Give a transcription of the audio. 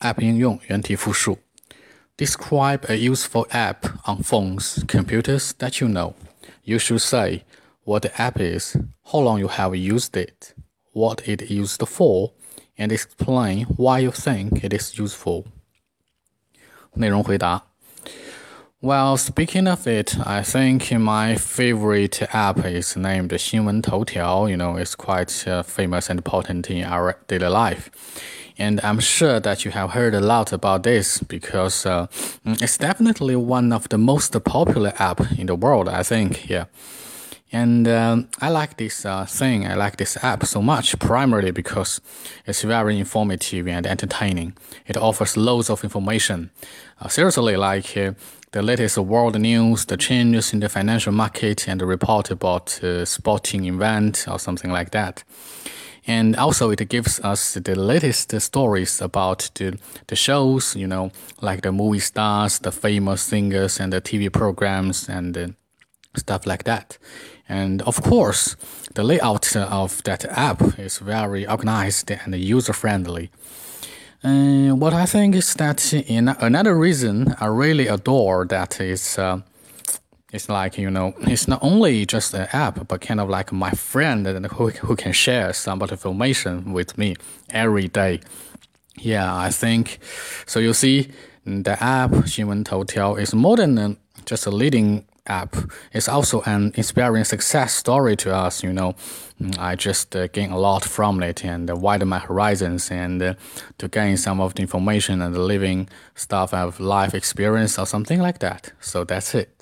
app 应用原题复述。Describe a useful app on phones, computers that you know. You should say what the app is, how long you have used it, what it is used for, and explain why you think it is useful. 内容回答。well, speaking of it, I think my favorite app is named 新闻头条. You know, it's quite uh, famous and important in our daily life. And I'm sure that you have heard a lot about this because uh, it's definitely one of the most popular app in the world, I think. Yeah. And um, I like this uh, thing, I like this app so much, primarily because it's very informative and entertaining. It offers loads of information. Uh, seriously, like uh, the latest world news, the changes in the financial market, and the report about uh, sporting event or something like that. And also, it gives us the latest stories about the, the shows, you know, like the movie stars, the famous singers, and the TV programs, and stuff like that. And of course, the layout of that app is very organized and user friendly. What I think is that another reason I really adore that is uh, it's like you know it's not only just an app but kind of like my friend who, who can share some information with me every day. Yeah i think so you see the app Xinwen Toutiao is more than just a leading app. It's also an inspiring success story to us you know. I just uh, gain a lot from it and uh, widen my horizons and uh, to gain some of the information and the living stuff of life experience or something like that. So that's it.